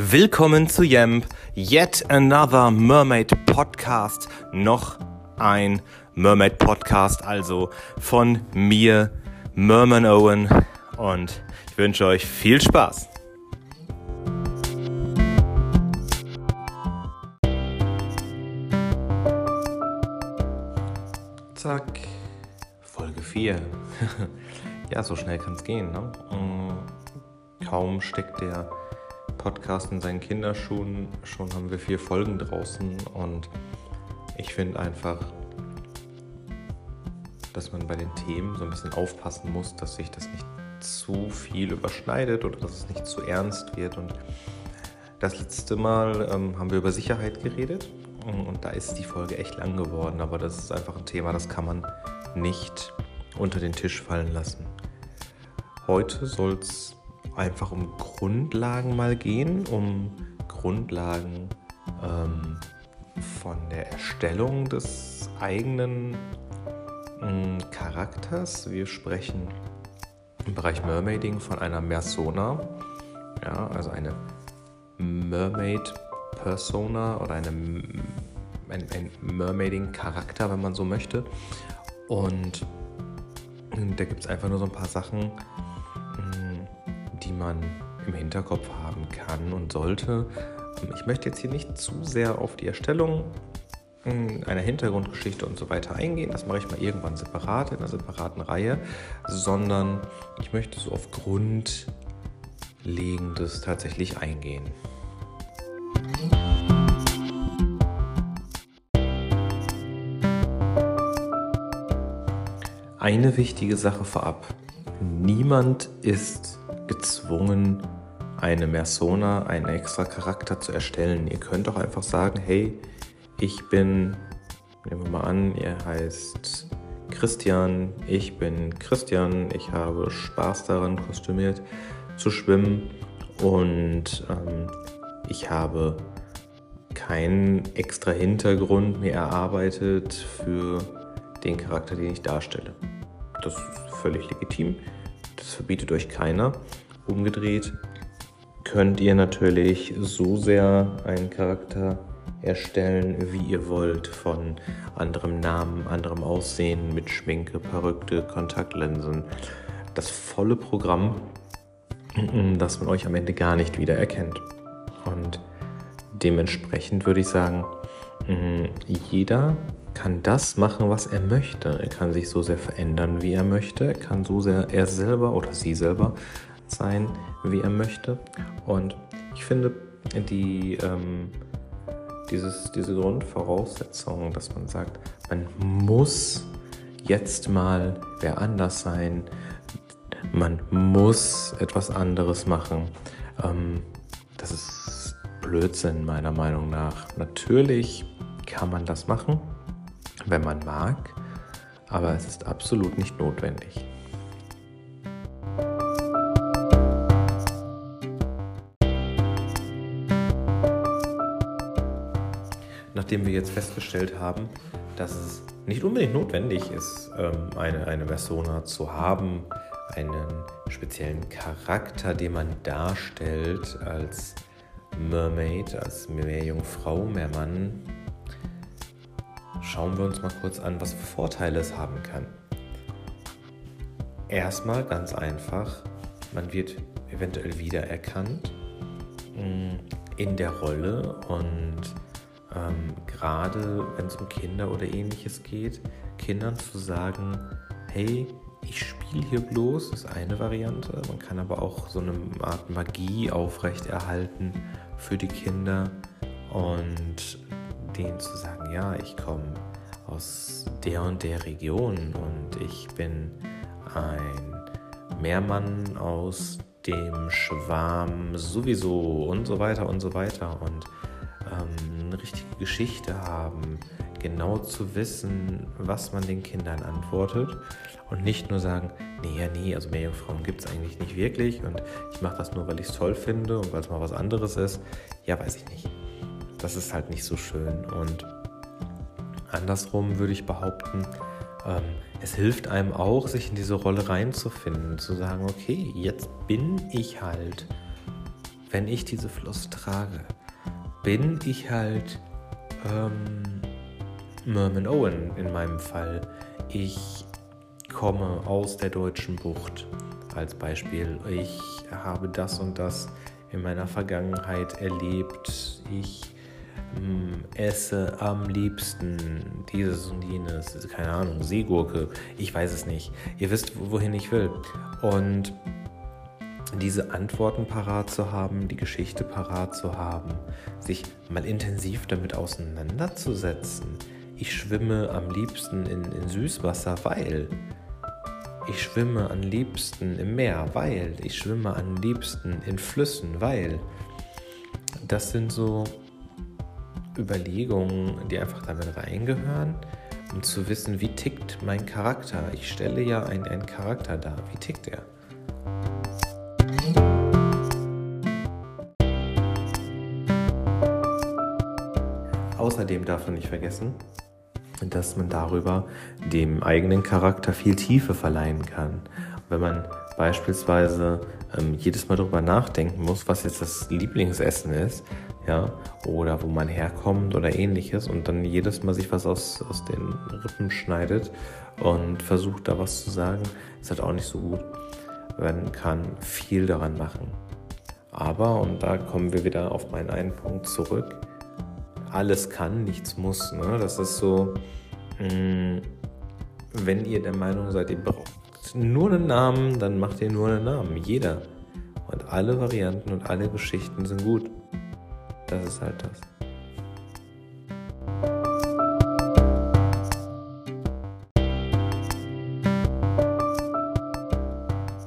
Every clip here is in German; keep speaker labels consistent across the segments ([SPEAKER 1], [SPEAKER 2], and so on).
[SPEAKER 1] Willkommen zu Yamp, yet another Mermaid Podcast. Noch ein Mermaid Podcast, also von mir, Merman Owen. Und ich wünsche euch viel Spaß. Zack, Folge 4. ja, so schnell kann es gehen. Ne? Mm, kaum steckt der Podcast in seinen Kinderschuhen. Schon haben wir vier Folgen draußen und ich finde einfach, dass man bei den Themen so ein bisschen aufpassen muss, dass sich das nicht zu viel überschneidet oder dass es nicht zu ernst wird. Und das letzte Mal ähm, haben wir über Sicherheit geredet und da ist die Folge echt lang geworden, aber das ist einfach ein Thema, das kann man nicht unter den Tisch fallen lassen. Heute soll es einfach um Grundlagen mal gehen, um Grundlagen ähm, von der Erstellung des eigenen äh, Charakters. Wir sprechen im Bereich Mermaiding von einer Mersona, ja, also eine Mermaid-Persona oder eine, ein, ein Mermaiding-Charakter, wenn man so möchte. Und da gibt es einfach nur so ein paar Sachen, man im Hinterkopf haben kann und sollte. Ich möchte jetzt hier nicht zu sehr auf die Erstellung hm, einer Hintergrundgeschichte und so weiter eingehen. Das mache ich mal irgendwann separat in einer separaten Reihe, sondern ich möchte so auf Grundlegendes tatsächlich eingehen. Eine wichtige Sache vorab. Niemand ist gezwungen, eine Persona, einen extra Charakter zu erstellen. Ihr könnt auch einfach sagen, hey, ich bin, nehmen wir mal an, ihr heißt Christian, ich bin Christian, ich habe Spaß daran, kostümiert zu schwimmen und ähm, ich habe keinen extra Hintergrund mir erarbeitet für den Charakter, den ich darstelle. Das ist völlig legitim. Das verbietet euch keiner. Umgedreht könnt ihr natürlich so sehr einen Charakter erstellen, wie ihr wollt, von anderem Namen, anderem Aussehen, mit Schminke, Perücke, Kontaktlinsen. Das volle Programm, das man euch am Ende gar nicht wieder erkennt. Und dementsprechend würde ich sagen, jeder kann das machen, was er möchte. Er kann sich so sehr verändern, wie er möchte. Er kann so sehr er selber oder sie selber sein, wie er möchte. Und ich finde, die, ähm, dieses, diese Grundvoraussetzung, dass man sagt, man muss jetzt mal wer anders sein, man muss etwas anderes machen, ähm, das ist Blödsinn meiner Meinung nach. Natürlich kann man das machen wenn man mag, aber es ist absolut nicht notwendig. Nachdem wir jetzt festgestellt haben, dass es nicht unbedingt notwendig ist, ähm, eine, eine Persona zu haben, einen speziellen Charakter, den man darstellt als Mermaid, als Meerjungfrau, Meermann, schauen wir uns mal kurz an, was für Vorteile es haben kann. Erstmal ganz einfach, man wird eventuell wiedererkannt mm, in der Rolle und ähm, gerade wenn es um Kinder oder ähnliches geht, Kindern zu sagen, hey, ich spiele hier bloß, ist eine Variante. Man kann aber auch so eine Art Magie aufrechterhalten für die Kinder und denen zu sagen, ja, ich komme aus der und der Region und ich bin ein Meermann aus dem Schwarm sowieso und so weiter und so weiter und ähm, eine richtige Geschichte haben, genau zu wissen, was man den Kindern antwortet und nicht nur sagen, nee, ja, nee, also Meerjungfrauen gibt es eigentlich nicht wirklich und ich mache das nur, weil ich es toll finde und weil es mal was anderes ist. Ja, weiß ich nicht das ist halt nicht so schön. Und andersrum würde ich behaupten, ähm, es hilft einem auch, sich in diese Rolle reinzufinden, zu sagen, okay, jetzt bin ich halt wenn ich diese Flosse trage, bin ich halt ähm, Merman Owen in meinem Fall. Ich komme aus der deutschen Bucht als Beispiel. Ich habe das und das in meiner Vergangenheit erlebt. Ich esse am liebsten dieses und jenes, keine Ahnung, Seegurke, ich weiß es nicht. Ihr wisst, wohin ich will. Und diese Antworten parat zu haben, die Geschichte parat zu haben, sich mal intensiv damit auseinanderzusetzen. Ich schwimme am liebsten in, in Süßwasser, weil ich schwimme am liebsten im Meer, weil ich schwimme am liebsten in Flüssen, weil das sind so Überlegungen, die einfach damit reingehören, um zu wissen, wie tickt mein Charakter. Ich stelle ja einen, einen Charakter dar. Wie tickt er? Außerdem darf man nicht vergessen, dass man darüber dem eigenen Charakter viel Tiefe verleihen kann. Wenn man beispielsweise ähm, jedes Mal darüber nachdenken muss, was jetzt das Lieblingsessen ist, ja, oder wo man herkommt oder ähnliches und dann jedes Mal sich was aus, aus den Rippen schneidet und versucht da was zu sagen, ist halt auch nicht so gut. Man kann viel daran machen. Aber, und da kommen wir wieder auf meinen einen Punkt zurück, alles kann, nichts muss. Ne? Das ist so, mh, mm, wenn ihr der Meinung seid, ihr braucht nur einen Namen, dann macht ihr nur einen Namen. Jeder. Und alle Varianten und alle Geschichten sind gut. Das ist halt das.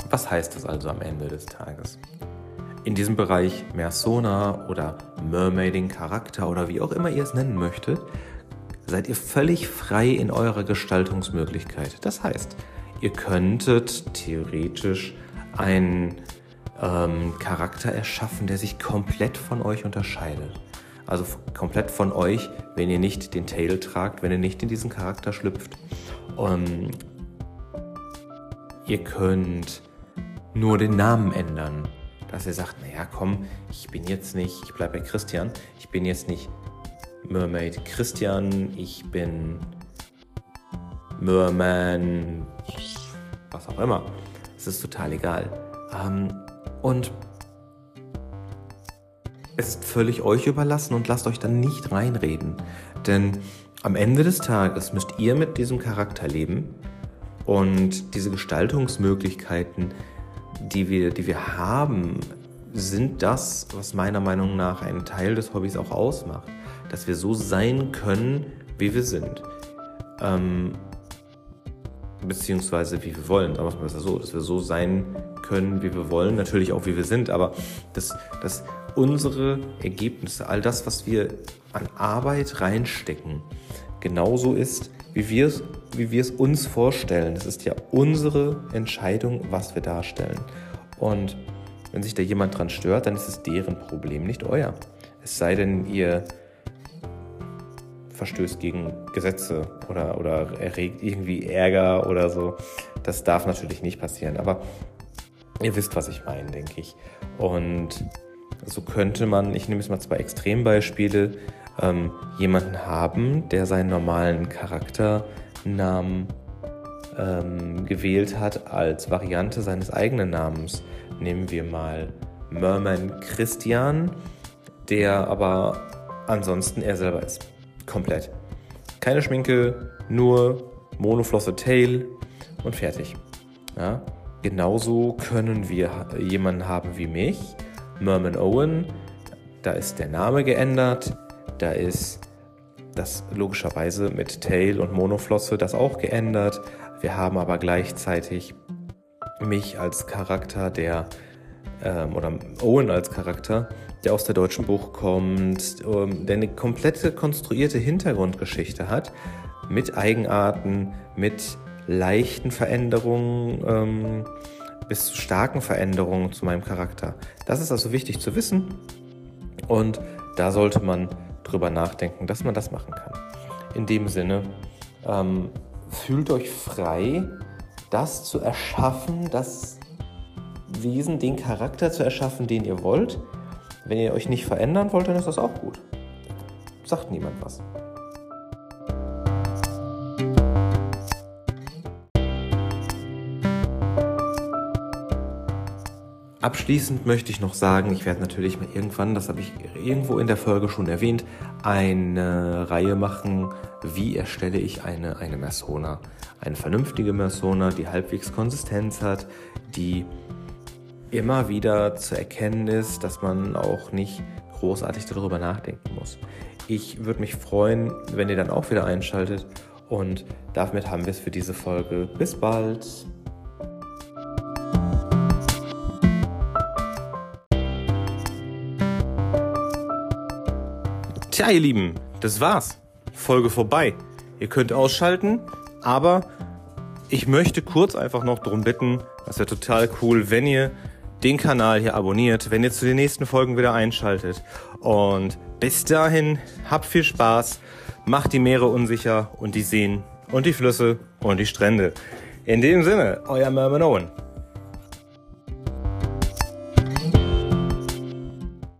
[SPEAKER 1] Was heißt das also am Ende des Tages? In diesem Bereich Mersona oder Mermaiding Charakter oder wie auch immer ihr es nennen möchtet, seid ihr völlig frei in eurer Gestaltungsmöglichkeit. Das heißt, ihr könntet theoretisch einen ähm, Charakter erschaffen, der sich komplett von euch unterscheidet. Also komplett von euch, wenn ihr nicht den Tail tragt, wenn ihr nicht in diesen Charakter schlüpft. Um, ihr könnt nur den Namen ändern dass er sagt, naja, komm, ich bin jetzt nicht, ich bleibe bei Christian, ich bin jetzt nicht Mermaid Christian, ich bin Merman, was auch immer. Es ist total egal. Ähm, und es ist völlig euch überlassen und lasst euch dann nicht reinreden. Denn am Ende des Tages müsst ihr mit diesem Charakter leben und diese Gestaltungsmöglichkeiten die wir, die wir haben, sind das, was meiner Meinung nach einen Teil des Hobbys auch ausmacht. Dass wir so sein können, wie wir sind. Ähm, beziehungsweise wie wir wollen, sagen wir es mal so, dass wir so sein können, wie wir wollen, natürlich auch wie wir sind, aber dass, dass unsere Ergebnisse, all das, was wir an Arbeit reinstecken, genauso ist, wie wir es wie wir es uns vorstellen. Es ist ja unsere Entscheidung, was wir darstellen. Und wenn sich da jemand dran stört, dann ist es deren Problem, nicht euer. Es sei denn, ihr verstößt gegen Gesetze oder, oder erregt irgendwie Ärger oder so. Das darf natürlich nicht passieren. Aber ihr wisst, was ich meine, denke ich. Und so könnte man, ich nehme jetzt mal zwei Extrembeispiele, ähm, jemanden haben, der seinen normalen Charakternamen ähm, gewählt hat als Variante seines eigenen Namens. Nehmen wir mal Merman Christian, der aber ansonsten er selber ist. Komplett. Keine Schminke, nur Monoflosse Tail und fertig. Ja? Genauso können wir jemanden haben wie mich, Merman Owen. Da ist der Name geändert, da ist das logischerweise mit Tail und Monoflosse das auch geändert. Wir haben aber gleichzeitig mich als Charakter, der ähm, oder Owen als Charakter, der aus der deutschen Buch kommt, ähm, der eine komplette konstruierte Hintergrundgeschichte hat, mit Eigenarten, mit leichten Veränderungen ähm, bis zu starken Veränderungen zu meinem Charakter. Das ist also wichtig zu wissen und da sollte man drüber nachdenken, dass man das machen kann. In dem Sinne, ähm, fühlt euch frei, das zu erschaffen, das Wesen, den Charakter zu erschaffen, den ihr wollt. Wenn ihr euch nicht verändern wollt, dann ist das auch gut. Sagt niemand was. Abschließend möchte ich noch sagen, ich werde natürlich mal irgendwann, das habe ich irgendwo in der Folge schon erwähnt, eine Reihe machen, wie erstelle ich eine, eine Mersona. Eine vernünftige Mersona, die halbwegs Konsistenz hat, die immer wieder zu erkennen ist, dass man auch nicht großartig darüber nachdenken muss. Ich würde mich freuen, wenn ihr dann auch wieder einschaltet und damit haben wir es für diese Folge. Bis bald! Tja, ihr Lieben, das war's. Folge vorbei. Ihr könnt ausschalten, aber ich möchte kurz einfach noch darum bitten, das wäre total cool, wenn ihr den Kanal hier abonniert, wenn ihr zu den nächsten Folgen wieder einschaltet. Und bis dahin, habt viel Spaß, macht die Meere unsicher und die Seen und die Flüsse und die Strände. In dem Sinne, euer Merman Owen.